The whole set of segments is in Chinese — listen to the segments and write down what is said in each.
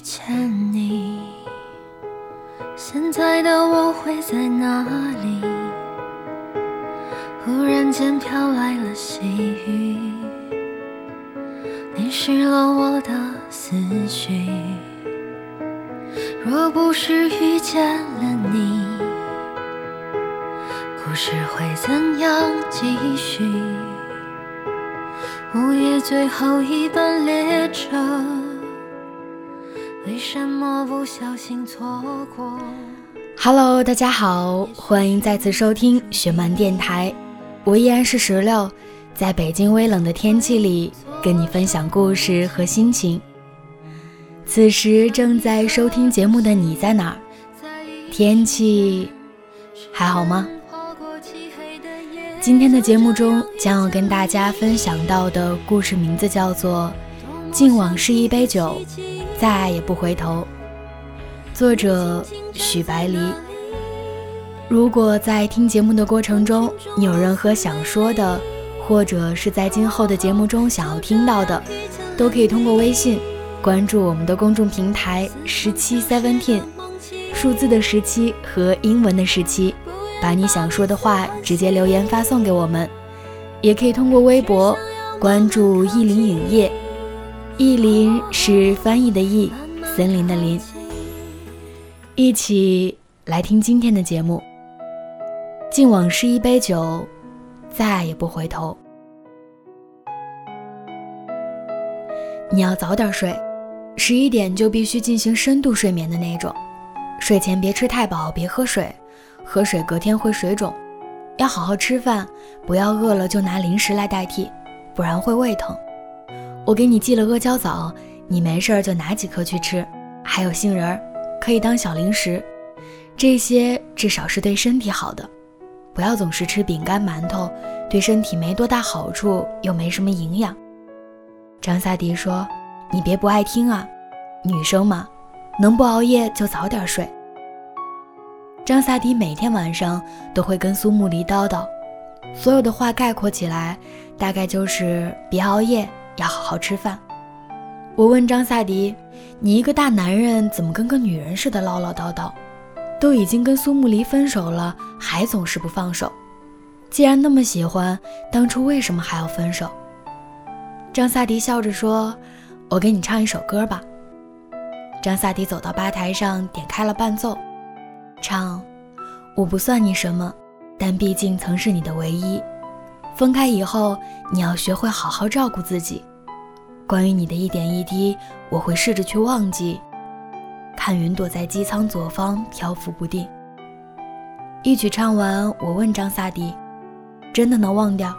遇见你，现在的我会在哪里？忽然间飘来了细雨，淋湿了我的思绪。若不是遇见了你，故事会怎样继续？午夜最后一班列车，为什么不小心错过？Hello，大家好，欢迎再次收听雪漫电台，我依然是石榴，在北京微冷的天气里跟你分享故事和心情。此时正在收听节目的你在哪？天气还好吗？今天的节目中将要跟大家分享到的故事名字叫做《敬往事一杯酒，再爱也不回头》，作者许白离。如果在听节目的过程中你有任何想说的，或者是在今后的节目中想要听到的，都可以通过微信关注我们的公众平台十七 seventeen，数字的十七和英文的十七。把你想说的话直接留言发送给我们，也可以通过微博关注意林影业，意林是翻译的意，森林的林。一起来听今天的节目。敬往事一杯酒，再也不回头。你要早点睡，十一点就必须进行深度睡眠的那种。睡前别吃太饱，别喝水。喝水隔天会水肿，要好好吃饭，不要饿了就拿零食来代替，不然会胃疼。我给你寄了阿胶枣，你没事儿就拿几颗去吃，还有杏仁儿，可以当小零食，这些至少是对身体好的。不要总是吃饼干馒头，对身体没多大好处，又没什么营养。张萨迪说：“你别不爱听啊，女生嘛，能不熬夜就早点睡。”张萨迪每天晚上都会跟苏木离叨叨，所有的话概括起来，大概就是别熬夜，要好好吃饭。我问张萨迪：“你一个大男人，怎么跟个女人似的唠唠叨叨？都已经跟苏木离分手了，还总是不放手。既然那么喜欢，当初为什么还要分手？”张萨迪笑着说：“我给你唱一首歌吧。”张萨迪走到吧台上，点开了伴奏。唱，我不算你什么，但毕竟曾是你的唯一。分开以后，你要学会好好照顾自己。关于你的一点一滴，我会试着去忘记。看云朵在机舱左方漂浮不定。一曲唱完，我问张萨迪：“真的能忘掉？”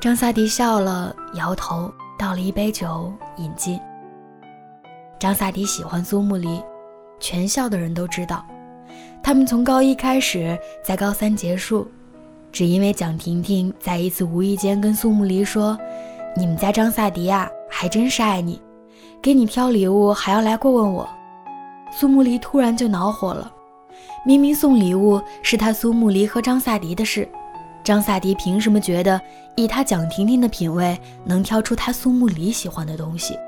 张萨迪笑了，摇头，倒了一杯酒饮尽。张萨迪喜欢苏木离，全校的人都知道。他们从高一开始，在高三结束，只因为蒋婷婷在一次无意间跟苏慕离说：“你们家张萨迪呀，还真是爱你，给你挑礼物还要来过问我。”苏慕离突然就恼火了，明明送礼物是他苏慕离和张萨迪的事，张萨迪凭什么觉得以他蒋婷婷的品味能挑出他苏慕离喜欢的东西，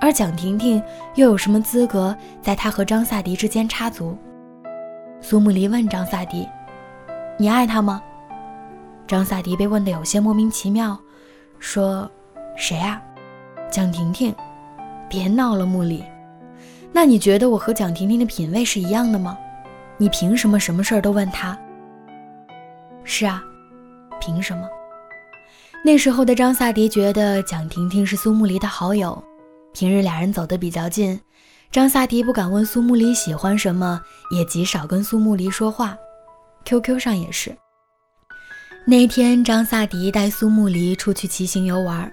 而蒋婷婷又有什么资格在他和张萨迪之间插足？苏慕离问张萨迪：“你爱他吗？”张萨迪被问得有些莫名其妙，说：“谁啊？蒋婷婷。”别闹了，木里。那你觉得我和蒋婷婷的品味是一样的吗？你凭什么什么事儿都问他？是啊，凭什么？那时候的张萨迪觉得蒋婷婷是苏木离的好友，平日俩人走得比较近。张萨迪不敢问苏木离喜欢什么，也极少跟苏木离说话。QQ 上也是。那天，张萨迪带苏木离出去骑行游玩，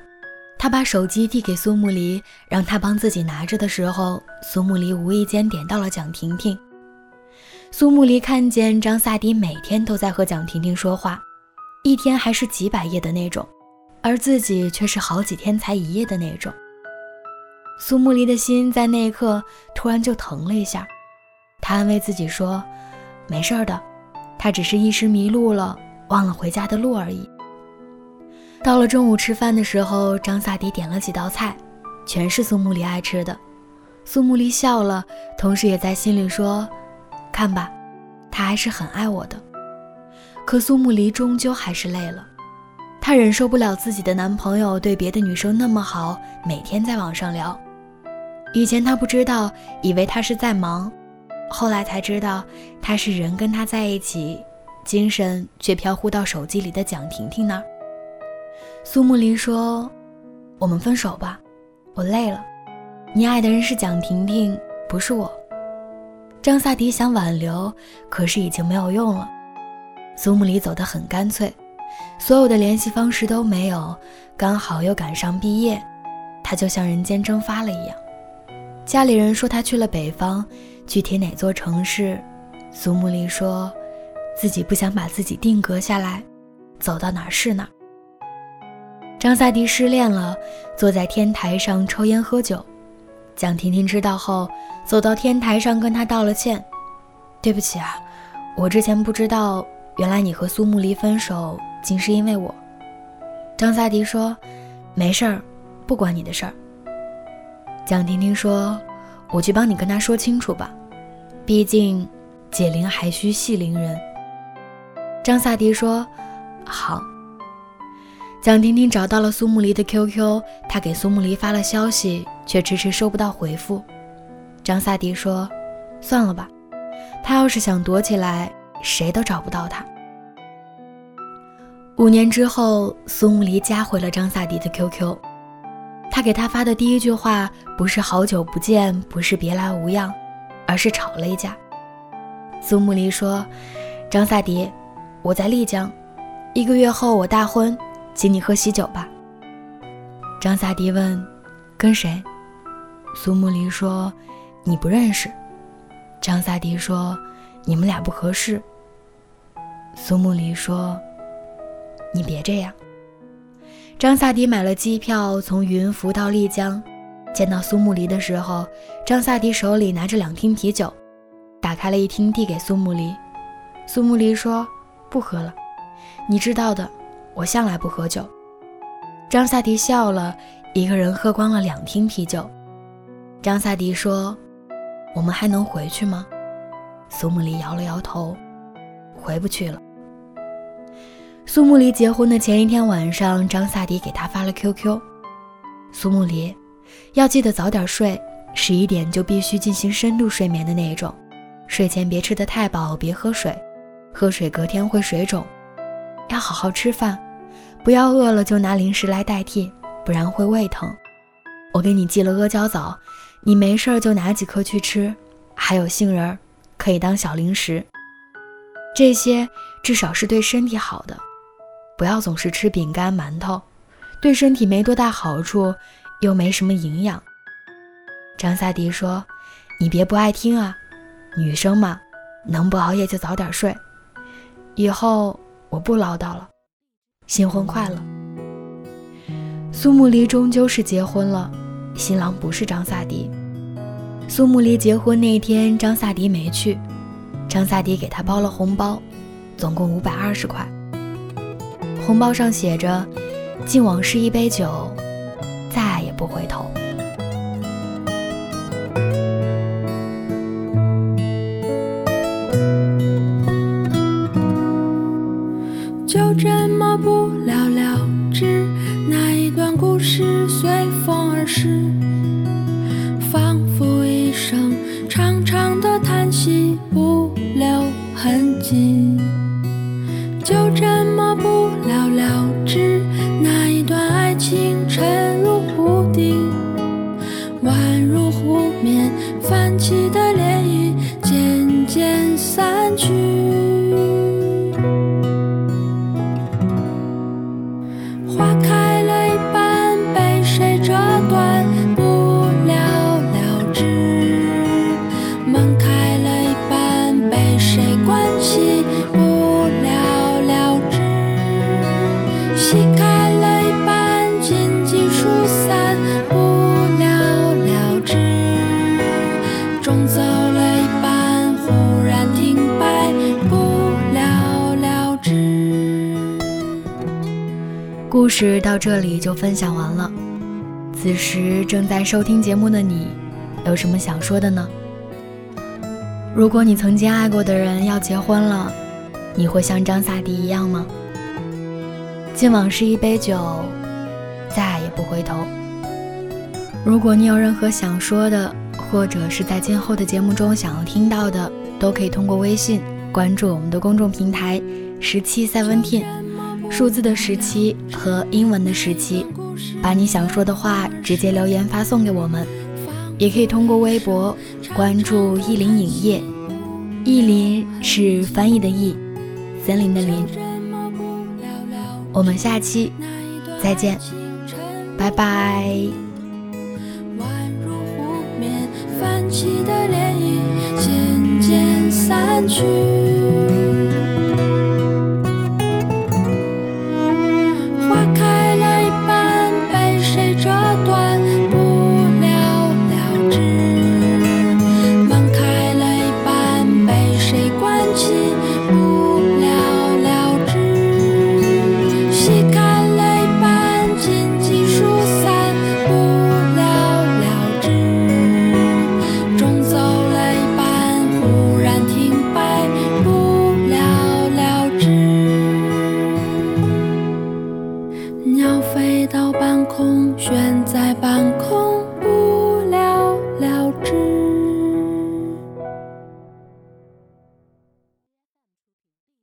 他把手机递给苏木离，让他帮自己拿着的时候，苏木离无意间点到了蒋婷婷。苏木离看见张萨迪每天都在和蒋婷婷说话，一天还是几百页的那种，而自己却是好几天才一页的那种。苏木离的心在那一刻突然就疼了一下，他安慰自己说：“没事的，他只是一时迷路了，忘了回家的路而已。”到了中午吃饭的时候，张萨迪点了几道菜，全是苏木离爱吃的。苏木离笑了，同时也在心里说：“看吧，他还是很爱我的。”可苏木离终究还是累了，她忍受不了自己的男朋友对别的女生那么好，每天在网上聊。以前她不知道，以为他是在忙，后来才知道他是人跟他在一起，精神却飘忽到手机里的蒋婷婷那儿。苏木离说：“我们分手吧，我累了。你爱的人是蒋婷婷，不是我。”张萨迪想挽留，可是已经没有用了。苏木离走得很干脆，所有的联系方式都没有，刚好又赶上毕业，他就像人间蒸发了一样。家里人说他去了北方，具体哪座城市，苏木离说自己不想把自己定格下来，走到哪儿是哪儿。张萨迪失恋了，坐在天台上抽烟喝酒，蒋婷婷知道后，走到天台上跟他道了歉：“对不起啊，我之前不知道。”原来你和苏木离分手，竟是因为我。张萨迪说：“没事儿，不关你的事儿。”蒋婷婷说：“我去帮你跟他说清楚吧，毕竟解铃还需系铃人。”张萨迪说：“好。”蒋婷婷找到了苏木离的 QQ，她给苏木离发了消息，却迟迟收不到回复。张萨迪说：“算了吧，他要是想躲起来。”谁都找不到他。五年之后，苏木离加回了张萨迪的 QQ，他给他发的第一句话不是“好久不见”，不是“别来无恙”，而是吵了一架。苏木离说：“张萨迪，我在丽江，一个月后我大婚，请你喝喜酒吧。”张萨迪问：“跟谁？”苏木离说：“你不认识。”张萨迪说：“你们俩不合适。”苏木离说：“你别这样。”张萨迪买了机票，从云浮到丽江。见到苏木离的时候，张萨迪手里拿着两听啤酒，打开了一听递给苏木离。苏木离说：“不喝了，你知道的，我向来不喝酒。”张萨迪笑了，一个人喝光了两听啤酒。张萨迪说：“我们还能回去吗？”苏木离摇了摇头：“回不去了。”苏木离结婚的前一天晚上，张萨迪给他发了 QQ：“ 苏木离，要记得早点睡，十一点就必须进行深度睡眠的那种。睡前别吃得太饱，别喝水，喝水隔天会水肿。要好好吃饭，不要饿了就拿零食来代替，不然会胃疼。我给你寄了阿胶枣，你没事就拿几颗去吃，还有杏仁儿，可以当小零食。这些至少是对身体好的。”不要总是吃饼干、馒头，对身体没多大好处，又没什么营养。张萨迪说：“你别不爱听啊，女生嘛，能不熬夜就早点睡。以后我不唠叨了，新婚快乐。”苏慕离终究是结婚了，新郎不是张萨迪。苏慕离结婚那天，张萨迪没去，张萨迪给他包了红包，总共五百二十块。红包上写着：“敬往事一杯酒，再也不回头。”事到这里就分享完了。此时正在收听节目的你，有什么想说的呢？如果你曾经爱过的人要结婚了，你会像张萨迪一样吗？敬往事一杯酒，再也不回头。如果你有任何想说的，或者是在今后的节目中想要听到的，都可以通过微信关注我们的公众平台“十七 Seventeen”，数字的十七和英文的十七，把你想说的话直接留言发送给我们。也可以通过微博关注“意林影业”，意林是翻译的意，森林的林。我们下期再见，拜拜。起的涟漪渐渐散去。